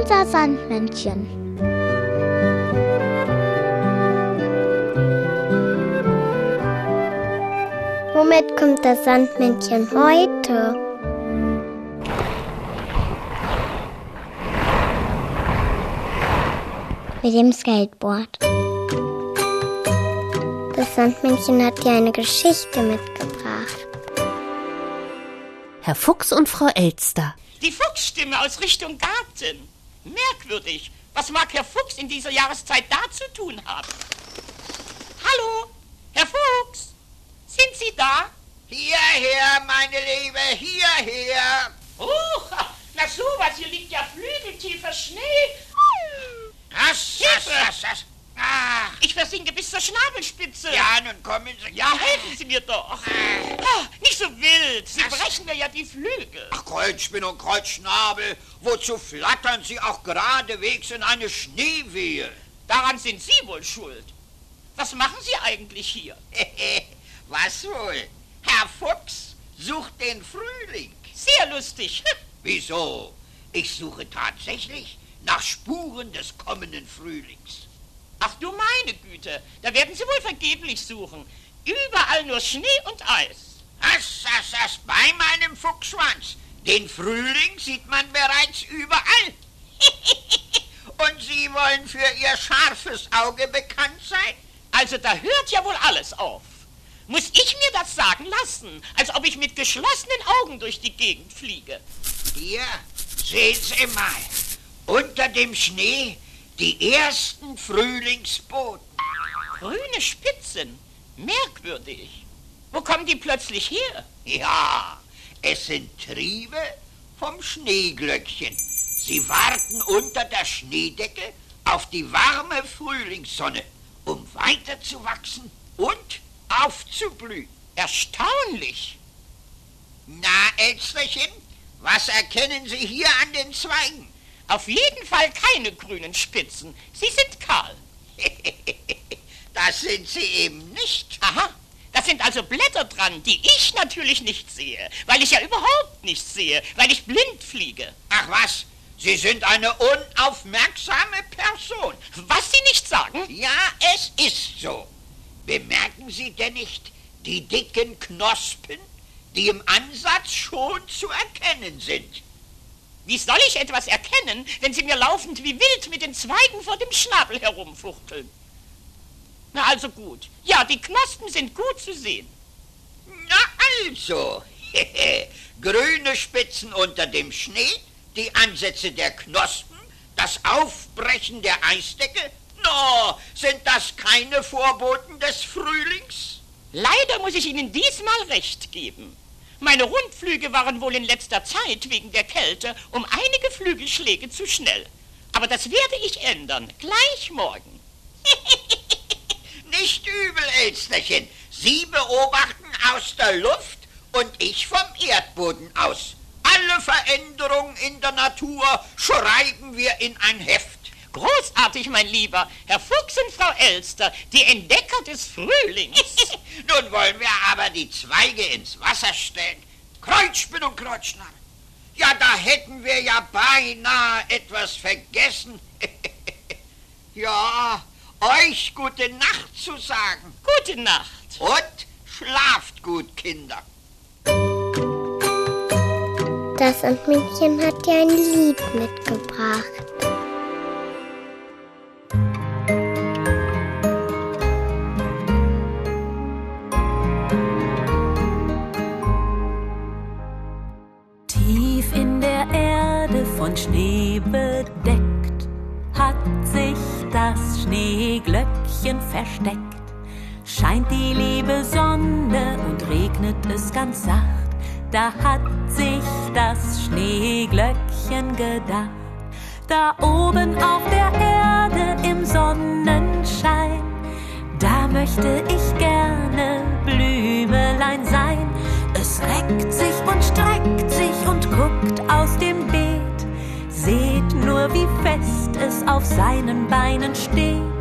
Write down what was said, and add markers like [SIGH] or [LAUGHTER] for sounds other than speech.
unser Sandmännchen. Womit kommt das Sandmännchen heute? Mit dem Skateboard. Das Sandmännchen hat dir eine Geschichte mitgebracht. Herr Fuchs und Frau Elster. Die Fuchsstimme aus Richtung Garten. Merkwürdig. Was mag Herr Fuchs in dieser Jahreszeit da zu tun haben? Hallo, Herr Fuchs, sind Sie da? Hierher, meine Liebe, hierher. Oh, na sowas, hier liegt ja flügeltiefer Schnee. Was, was, versinke bis zur Schnabelspitze. Ja, nun kommen Sie. Ja, helfen Sie mir doch. Ah, nicht so wild, Sie Was? brechen mir ja die Flügel. Ach, Kreuzspinn und Kreuzschnabel, wozu flattern Sie auch geradewegs in eine Schneewehe? Daran sind Sie wohl schuld. Was machen Sie eigentlich hier? [LAUGHS] Was wohl? Herr Fuchs sucht den Frühling. Sehr lustig. [LAUGHS] Wieso? Ich suche tatsächlich nach Spuren des kommenden Frühlings. Ach du meine Güte, da werden Sie wohl vergeblich suchen. Überall nur Schnee und Eis. Das, das, das bei meinem Fuchsschwanz. Den Frühling sieht man bereits überall. [LAUGHS] Und Sie wollen für Ihr scharfes Auge bekannt sein? Also da hört ja wohl alles auf. Muss ich mir das sagen lassen, als ob ich mit geschlossenen Augen durch die Gegend fliege? Hier, sehen Sie mal. Unter dem Schnee die ersten Frühlingsboten. Grüne Spitzen. Merkwürdig. Wo kommen die plötzlich her? Ja, es sind Triebe vom Schneeglöckchen. Sie warten unter der Schneedecke auf die warme Frühlingssonne, um weiterzuwachsen und aufzublühen. Erstaunlich. Na, Elsterchen, was erkennen Sie hier an den Zweigen? Auf jeden Fall keine grünen Spitzen. Sie sind kahl. [LAUGHS] Das sind sie eben nicht. Aha. Das sind also Blätter dran, die ich natürlich nicht sehe, weil ich ja überhaupt nichts sehe, weil ich blind fliege. Ach was, Sie sind eine unaufmerksame Person. Was Sie nicht sagen? Ja, es ist so. Bemerken Sie denn nicht die dicken Knospen, die im Ansatz schon zu erkennen sind? Wie soll ich etwas erkennen, wenn Sie mir laufend wie wild mit den Zweigen vor dem Schnabel herumfuchteln? Na also gut. Ja, die Knospen sind gut zu sehen. Na also, [LAUGHS] grüne Spitzen unter dem Schnee, die Ansätze der Knospen, das Aufbrechen der Eisdecke, no, sind das keine Vorboten des Frühlings? Leider muss ich Ihnen diesmal recht geben. Meine Rundflüge waren wohl in letzter Zeit wegen der Kälte um einige Flügelschläge zu schnell. Aber das werde ich ändern, gleich morgen. [LAUGHS] Nicht übel, Elsterchen. Sie beobachten aus der Luft und ich vom Erdboden aus. Alle Veränderungen in der Natur schreiben wir in ein Heft. Großartig, mein Lieber. Herr Fuchs und Frau Elster, die Entdecker des Frühlings. [LAUGHS] Nun wollen wir aber die Zweige ins Wasser stellen. Kreuzspinn und Kreuzschnabel. Ja, da hätten wir ja beinahe etwas vergessen. [LAUGHS] ja, euch gute Nacht zu sagen. Gute Nacht. Und schlaft gut, Kinder. Das Sandmännchen hat dir ein Lied mitgebracht. Bedeckt, hat sich das Schneeglöckchen versteckt. Scheint die liebe Sonne und regnet es ganz sacht, da hat sich das Schneeglöckchen gedacht. Da oben auf der Erde im Sonnenschein, da möchte ich gerne Blümelein sein. Es reckt sich und streckt sich und guckt aus dem Beet. Wie fest es auf seinen Beinen steht.